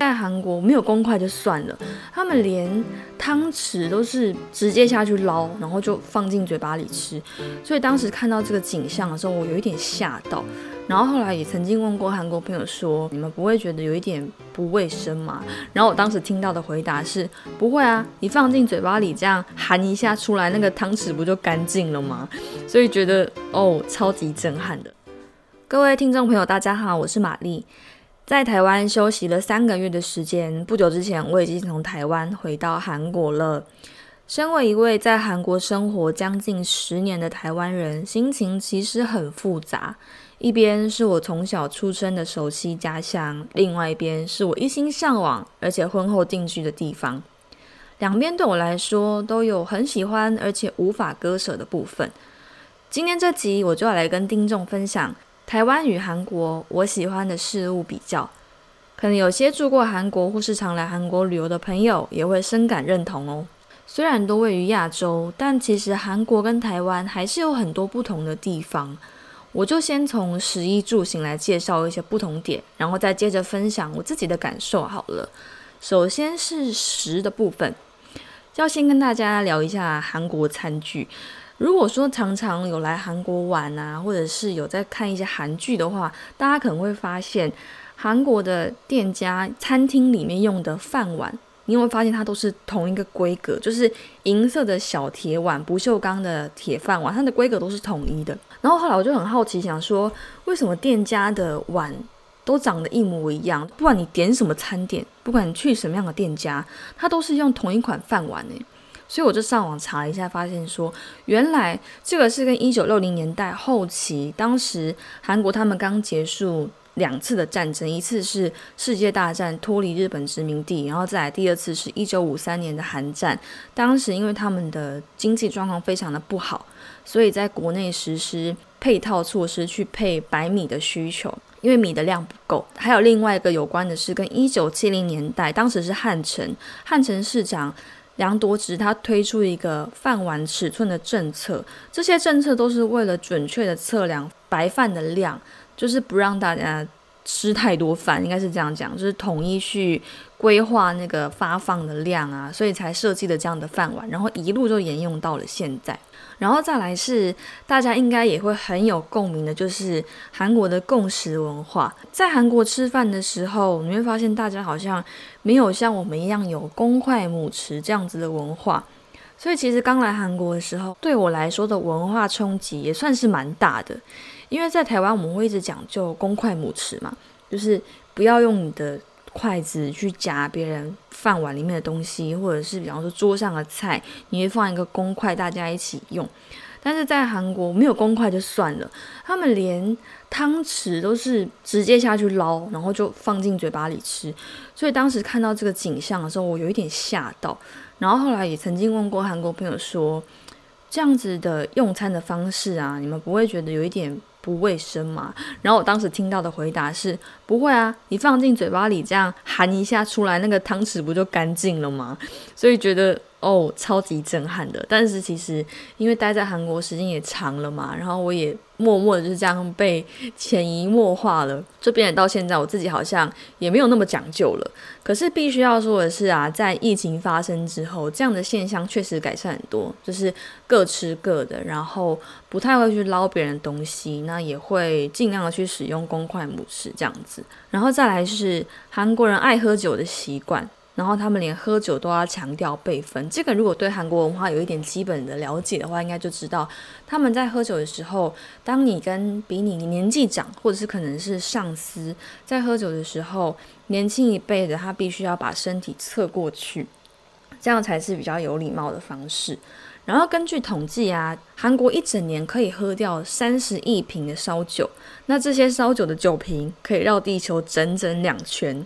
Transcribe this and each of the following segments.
在韩国没有公筷就算了，他们连汤匙都是直接下去捞，然后就放进嘴巴里吃。所以当时看到这个景象的时候，我有一点吓到。然后后来也曾经问过韩国朋友说：“你们不会觉得有一点不卫生吗？”然后我当时听到的回答是：“不会啊，你放进嘴巴里这样含一下出来，那个汤匙不就干净了吗？”所以觉得哦，超级震撼的。各位听众朋友，大家好，我是玛丽。在台湾休息了三个月的时间，不久之前我已经从台湾回到韩国了。身为一位在韩国生活将近十年的台湾人，心情其实很复杂。一边是我从小出生的熟悉家乡，另外一边是我一心向往而且婚后定居的地方。两边对我来说都有很喜欢而且无法割舍的部分。今天这集我就要来跟听众分享。台湾与韩国，我喜欢的事物比较，可能有些住过韩国或是常来韩国旅游的朋友也会深感认同哦。虽然都位于亚洲，但其实韩国跟台湾还是有很多不同的地方。我就先从食衣住行来介绍一些不同点，然后再接着分享我自己的感受好了。首先是食的部分，要先跟大家聊一下韩国餐具。如果说常常有来韩国玩啊，或者是有在看一些韩剧的话，大家可能会发现韩国的店家餐厅里面用的饭碗，你有没有发现它都是同一个规格，就是银色的小铁碗、不锈钢的铁饭碗，它的规格都是统一的。然后后来我就很好奇，想说为什么店家的碗都长得一模一样？不管你点什么餐点，不管你去什么样的店家，它都是用同一款饭碗呢？所以我就上网查了一下，发现说，原来这个是跟一九六零年代后期，当时韩国他们刚结束两次的战争，一次是世界大战脱离日本殖民地，然后再来第二次是一九五三年的韩战。当时因为他们的经济状况非常的不好，所以在国内实施配套措施去配白米的需求，因为米的量不够。还有另外一个有关的是跟一九七零年代，当时是汉城，汉城市长。杨多直他推出一个饭碗尺寸的政策，这些政策都是为了准确的测量白饭的量，就是不让大家吃太多饭，应该是这样讲，就是统一去规划那个发放的量啊，所以才设计的这样的饭碗，然后一路就沿用到了现在。然后再来是大家应该也会很有共鸣的，就是韩国的共识文化。在韩国吃饭的时候，你会发现大家好像没有像我们一样有公筷母匙这样子的文化。所以其实刚来韩国的时候，对我来说的文化冲击也算是蛮大的。因为在台湾我们会一直讲究公筷母匙嘛，就是不要用你的。筷子去夹别人饭碗里面的东西，或者是比方说桌上的菜，你会放一个公筷，大家一起用。但是在韩国没有公筷就算了，他们连汤匙都是直接下去捞，然后就放进嘴巴里吃。所以当时看到这个景象的时候，我有一点吓到。然后后来也曾经问过韩国朋友说，这样子的用餐的方式啊，你们不会觉得有一点？不卫生嘛？然后我当时听到的回答是：不会啊，你放进嘴巴里这样含一下出来，那个汤匙不就干净了吗？所以觉得。哦，超级震撼的。但是其实因为待在韩国时间也长了嘛，然后我也默默的就是这样被潜移默化了，就变得到现在我自己好像也没有那么讲究了。可是必须要说的是啊，在疫情发生之后，这样的现象确实改善很多，就是各吃各的，然后不太会去捞别人东西，那也会尽量的去使用公筷母匙这样子。然后再来是韩国人爱喝酒的习惯。然后他们连喝酒都要强调辈分，这个如果对韩国文化有一点基本的了解的话，应该就知道他们在喝酒的时候，当你跟比你年纪长或者是可能是上司在喝酒的时候，年轻一辈的他必须要把身体侧过去，这样才是比较有礼貌的方式。然后根据统计啊，韩国一整年可以喝掉三十亿瓶的烧酒，那这些烧酒的酒瓶可以绕地球整整两圈。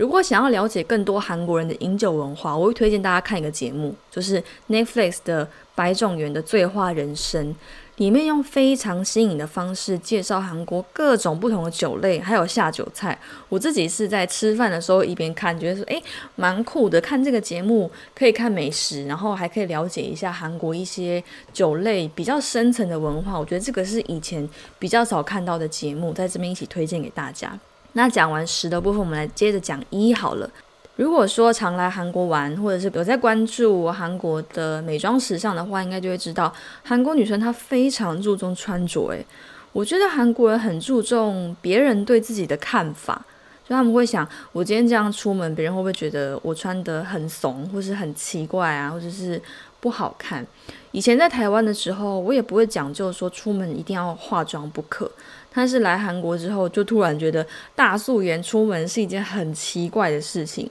如果想要了解更多韩国人的饮酒文化，我会推荐大家看一个节目，就是 Netflix 的《白种元的醉话人生》，里面用非常新颖的方式介绍韩国各种不同的酒类，还有下酒菜。我自己是在吃饭的时候一边看，觉得说，诶蛮酷的。看这个节目可以看美食，然后还可以了解一下韩国一些酒类比较深层的文化。我觉得这个是以前比较少看到的节目，在这边一起推荐给大家。那讲完十的部分，我们来接着讲一好了。如果说常来韩国玩，或者是有在关注韩国的美妆时尚的话，应该就会知道韩国女生她非常注重穿着。诶，我觉得韩国人很注重别人对自己的看法，就他们会想，我今天这样出门，别人会不会觉得我穿得很怂，或是很奇怪啊，或者是不好看？以前在台湾的时候，我也不会讲究说出门一定要化妆不可。但是来韩国之后，就突然觉得大素颜出门是一件很奇怪的事情。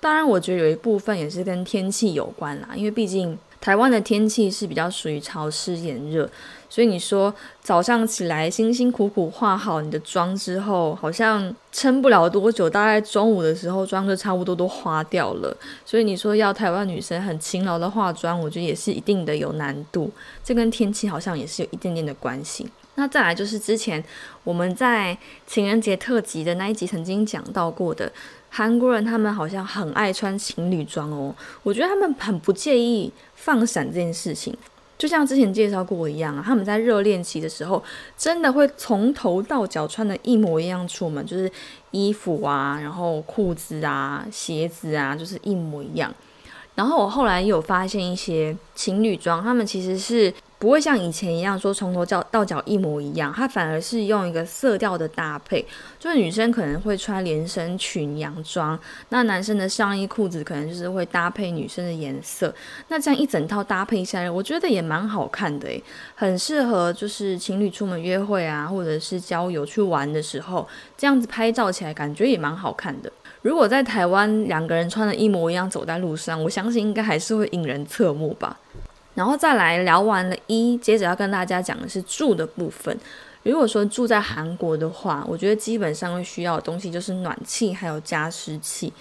当然，我觉得有一部分也是跟天气有关啦，因为毕竟台湾的天气是比较属于潮湿炎热，所以你说早上起来辛辛苦苦化好你的妆之后，好像撑不了多久，大概中午的时候妆就差不多都花掉了。所以你说要台湾女生很勤劳的化妆，我觉得也是一定的有难度。这跟天气好像也是有一点点的关系。那再来就是之前我们在情人节特辑的那一集曾经讲到过的，韩国人他们好像很爱穿情侣装哦，我觉得他们很不介意放闪这件事情，就像之前介绍过一样啊，他们在热恋期的时候真的会从头到脚穿的一模一样出门，就是衣服啊，然后裤子啊，鞋子啊，就是一模一样。然后我后来有发现一些情侣装，他们其实是。不会像以前一样说从头到到脚一模一样，它反而是用一个色调的搭配，就是女生可能会穿连身裙、洋装，那男生的上衣、裤子可能就是会搭配女生的颜色，那这样一整套搭配下来，我觉得也蛮好看的诶，很适合就是情侣出门约会啊，或者是郊游去玩的时候，这样子拍照起来感觉也蛮好看的。如果在台湾两个人穿的一模一样走在路上，我相信应该还是会引人侧目吧。然后再来聊完了，一接着要跟大家讲的是住的部分。如果说住在韩国的话，我觉得基本上会需要的东西就是暖气还有加湿器。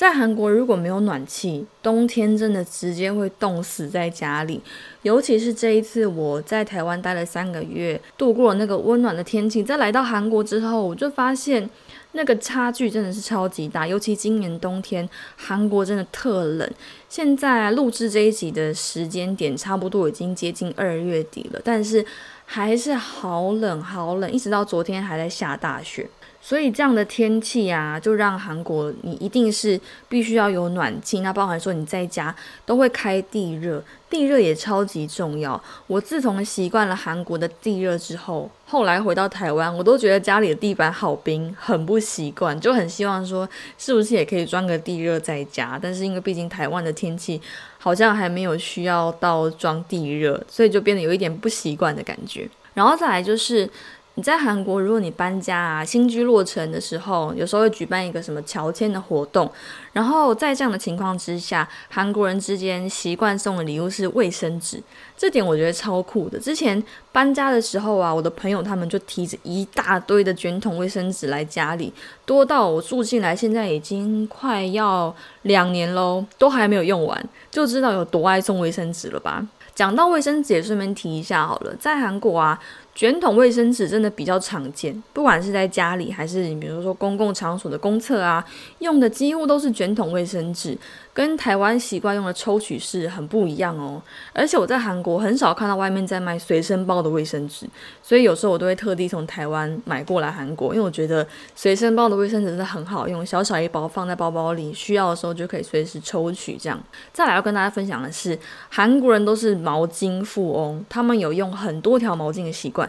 在韩国如果没有暖气，冬天真的直接会冻死在家里。尤其是这一次我在台湾待了三个月，度过了那个温暖的天气，再来到韩国之后，我就发现。那个差距真的是超级大，尤其今年冬天，韩国真的特冷。现在录制这一集的时间点，差不多已经接近二月底了，但是还是好冷好冷，一直到昨天还在下大雪。所以这样的天气啊，就让韩国你一定是必须要有暖气。那包含说你在家都会开地热，地热也超级重要。我自从习惯了韩国的地热之后，后来回到台湾，我都觉得家里的地板好冰，很不习惯，就很希望说是不是也可以装个地热在家。但是因为毕竟台湾的天气好像还没有需要到装地热，所以就变得有一点不习惯的感觉。然后再来就是。你在韩国，如果你搬家啊、新居落成的时候，有时候会举办一个什么乔迁的活动，然后在这样的情况之下，韩国人之间习惯送的礼物是卫生纸，这点我觉得超酷的。之前搬家的时候啊，我的朋友他们就提着一大堆的卷筒卫生纸来家里，多到我住进来现在已经快要两年喽，都还没有用完，就知道有多爱送卫生纸了吧？讲到卫生纸，也顺便提一下好了，在韩国啊。卷筒卫生纸真的比较常见，不管是在家里还是你比如说公共场所的公厕啊，用的几乎都是卷筒卫生纸。跟台湾习惯用的抽取式很不一样哦，而且我在韩国很少看到外面在卖随身包的卫生纸，所以有时候我都会特地从台湾买过来韩国，因为我觉得随身包的卫生纸真的很好用，小小一包放在包包里，需要的时候就可以随时抽取。这样，再来要跟大家分享的是，韩国人都是毛巾富翁，他们有用很多条毛巾的习惯。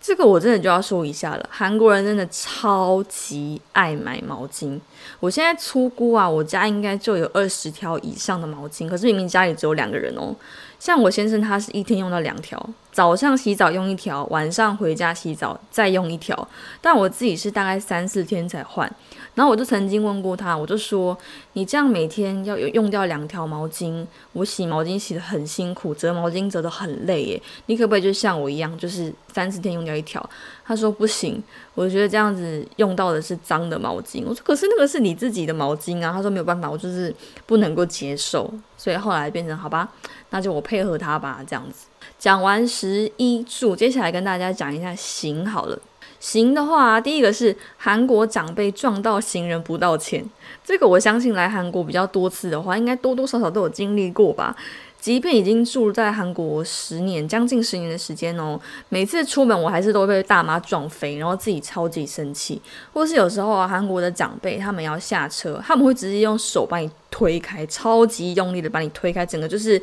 这个我真的就要说一下了，韩国人真的超级爱买毛巾。我现在粗估啊，我家应该就有二十条以上的毛巾，可是明明家里只有两个人哦。像我先生，他是一天用到两条，早上洗澡用一条，晚上回家洗澡再用一条。但我自己是大概三四天才换。然后我就曾经问过他，我就说：“你这样每天要有用掉两条毛巾，我洗毛巾洗得很辛苦，折毛巾折得很累耶。你可不可以就像我一样，就是三四天用掉？”掉一条。他说不行，我觉得这样子用到的是脏的毛巾。我说可是那个是你自己的毛巾啊。他说没有办法，我就是不能够接受。所以后来变成好吧，那就我配合他吧，这样子。讲完十一住，接下来跟大家讲一下行好了。行的话，第一个是韩国长辈撞到行人不道歉，这个我相信来韩国比较多次的话，应该多多少少都有经历过吧。即便已经住在韩国十年，将近十年的时间哦，每次出门我还是都会被大妈撞飞，然后自己超级生气。或是有时候啊，韩国的长辈他们要下车，他们会直接用手把你推开，超级用力的把你推开，整个就是。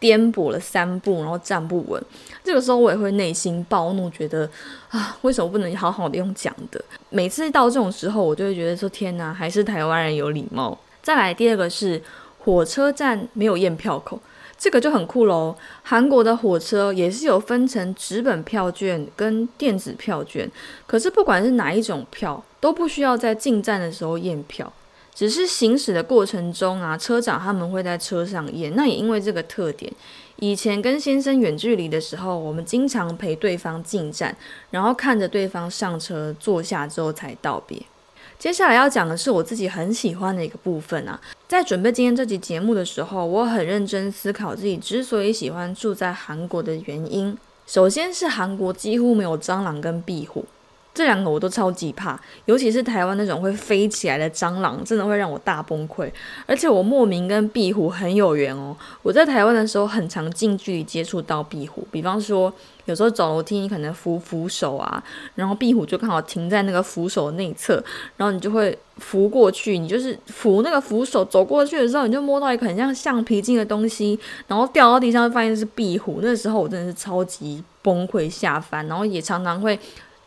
颠簸了三步，然后站不稳。这个时候我也会内心暴怒，觉得啊，为什么不能好好的用讲的？每次到这种时候，我就会觉得说，天哪，还是台湾人有礼貌。再来第二个是火车站没有验票口，这个就很酷喽。韩国的火车也是有分成纸本票券跟电子票券，可是不管是哪一种票，都不需要在进站的时候验票。只是行驶的过程中啊，车长他们会在车上验。那也因为这个特点，以前跟先生远距离的时候，我们经常陪对方进站，然后看着对方上车坐下之后才道别。接下来要讲的是我自己很喜欢的一个部分啊，在准备今天这期节目的时候，我很认真思考自己之所以喜欢住在韩国的原因。首先是韩国几乎没有蟑螂跟壁虎。这两个我都超级怕，尤其是台湾那种会飞起来的蟑螂，真的会让我大崩溃。而且我莫名跟壁虎很有缘哦。我在台湾的时候，很常近距离接触到壁虎，比方说有时候走楼梯，你可能扶扶手啊，然后壁虎就刚好停在那个扶手内侧，然后你就会扶过去。你就是扶那个扶手走过去的时候，你就摸到一个很像橡皮筋的东西，然后掉到地上，发现是壁虎。那时候我真的是超级崩溃下翻，然后也常常会。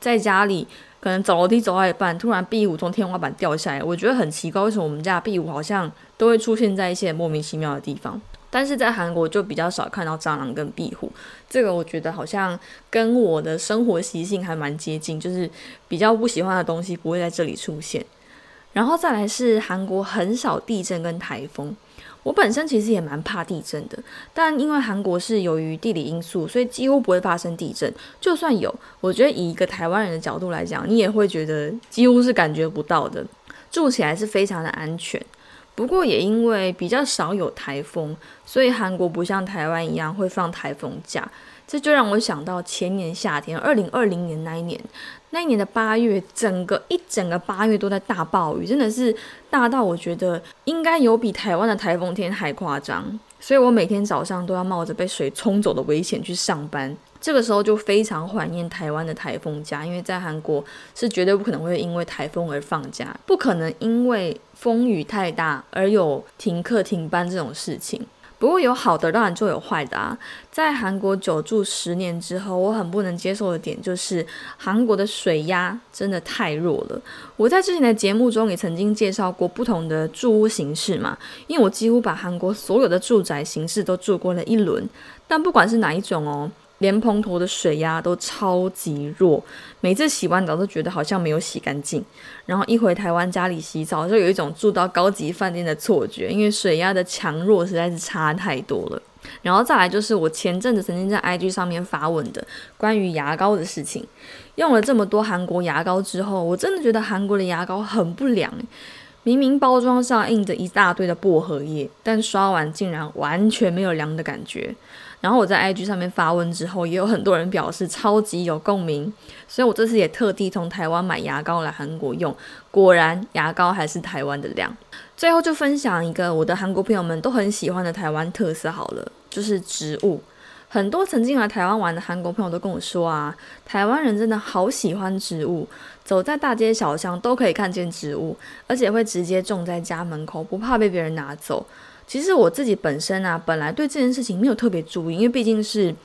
在家里可能走楼梯走到一半，突然壁虎从天花板掉下来，我觉得很奇怪，为什么我们家壁虎好像都会出现在一些莫名其妙的地方？但是在韩国就比较少看到蟑螂跟壁虎，这个我觉得好像跟我的生活习性还蛮接近，就是比较不喜欢的东西不会在这里出现。然后再来是韩国很少地震跟台风。我本身其实也蛮怕地震的，但因为韩国是由于地理因素，所以几乎不会发生地震。就算有，我觉得以一个台湾人的角度来讲，你也会觉得几乎是感觉不到的，住起来是非常的安全。不过也因为比较少有台风，所以韩国不像台湾一样会放台风假。这就让我想到前年夏天，二零二零年那一年，那一年的八月，整个一整个八月都在大暴雨，真的是大到我觉得应该有比台湾的台风天还夸张。所以我每天早上都要冒着被水冲走的危险去上班。这个时候就非常怀念台湾的台风假，因为在韩国是绝对不可能会因为台风而放假，不可能因为风雨太大而有停课停班这种事情。不过有好的当然就有坏的啊！在韩国久住十年之后，我很不能接受的点就是韩国的水压真的太弱了。我在之前的节目中也曾经介绍过不同的住屋形式嘛，因为我几乎把韩国所有的住宅形式都住过了一轮，但不管是哪一种哦。莲蓬头的水压都超级弱，每次洗完澡都觉得好像没有洗干净。然后一回台湾家里洗澡，就有一种住到高级饭店的错觉，因为水压的强弱实在是差太多了。然后再来就是我前阵子曾经在 IG 上面发文的关于牙膏的事情，用了这么多韩国牙膏之后，我真的觉得韩国的牙膏很不良。明明包装上印着一大堆的薄荷叶，但刷完竟然完全没有凉的感觉。然后我在 IG 上面发问之后，也有很多人表示超级有共鸣，所以我这次也特地从台湾买牙膏来韩国用，果然牙膏还是台湾的亮。最后就分享一个我的韩国朋友们都很喜欢的台湾特色好了，就是植物。很多曾经来台湾玩的韩国朋友都跟我说啊，台湾人真的好喜欢植物，走在大街小巷都可以看见植物，而且会直接种在家门口，不怕被别人拿走。其实我自己本身啊，本来对这件事情没有特别注意，因为毕竟是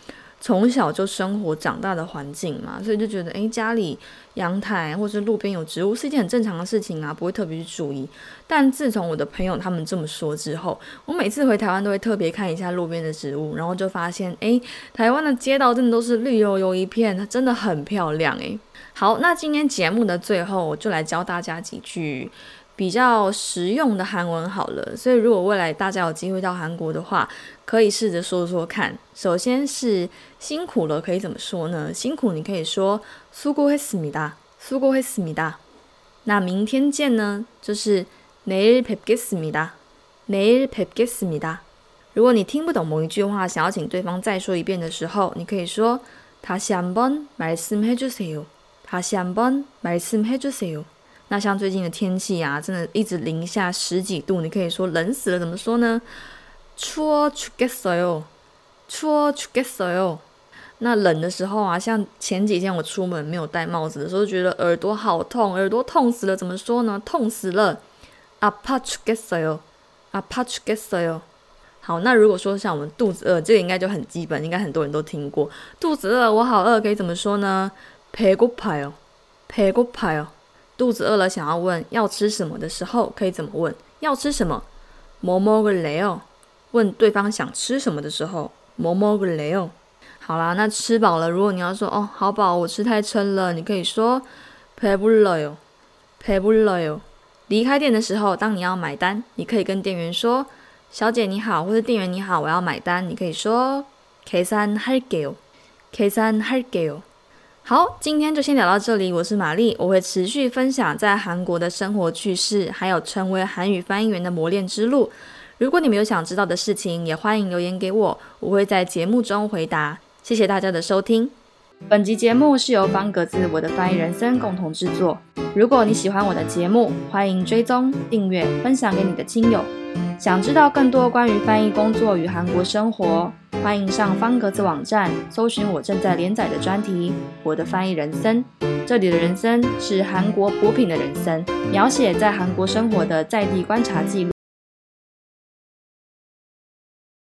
从小就生活长大的环境嘛，所以就觉得诶，家里阳台或者路边有植物是一件很正常的事情啊，不会特别去注意。但自从我的朋友他们这么说之后，我每次回台湾都会特别看一下路边的植物，然后就发现诶，台湾的街道真的都是绿油油一片，它真的很漂亮诶。好，那今天节目的最后，我就来教大家几句。比较实用的韩文好了。所以如果未来大家有机会到韩国的话，可以试着说说看。首先是辛苦了，可以怎么说呢？辛苦你可以说수고했습니 다， 수고했습니 다。 那明天见呢？就是내일뵙겠습니 다， 내일뵙겠습니 다。 如果你听不懂某一句话，想要请对方再说一遍的时候，你可以说다시한번말씀해주세 요。 다시한번말씀해주세 요。 那像最近的天气啊，真的一直零下十几度，你可以说冷死了，怎么说呢？추워죽겠어 요， 추워죽겠어 요。 那冷的时候啊，像前几天我出门没有戴帽子的时候，觉得耳朵好痛，耳朵痛死了，怎么说呢？痛死了，아파죽겠어 요， 아파죽겠어 요。 好，那如果说像我们肚子饿，这个应该就很基本，应该很多人都听过。肚子饿，我好饿，可以怎么说呢？배고파 요， 배고파 요。 肚子饿了，想要问要吃什么的时候，可以怎么问？要吃什么？뭐먹을래 요？ 问对方想吃什么的时候，뭐먹을래 요？ 好啦，那吃饱了，如果你要说哦，好饱，我吃太撑了，你可以说배불러 요， 배불러 요。 离开店的时候，当你要买单，你可以跟店员说。小姐你好，或者店员你好，我要买单。你可以说계산할게 요， 계산할게 요。 好，今天就先聊到这里。我是玛丽，我会持续分享在韩国的生活趣事，还有成为韩语翻译员的磨练之路。如果你们有想知道的事情，也欢迎留言给我，我会在节目中回答。谢谢大家的收听。本集节目是由方格子我的翻译人生共同制作。如果你喜欢我的节目，欢迎追踪、订阅、分享给你的亲友。想知道更多关于翻译工作与韩国生活，欢迎上方格子网站搜寻我正在连载的专题《我的翻译人生》。这里的人生是韩国补品的人生，描写在韩国生活的在地观察记录。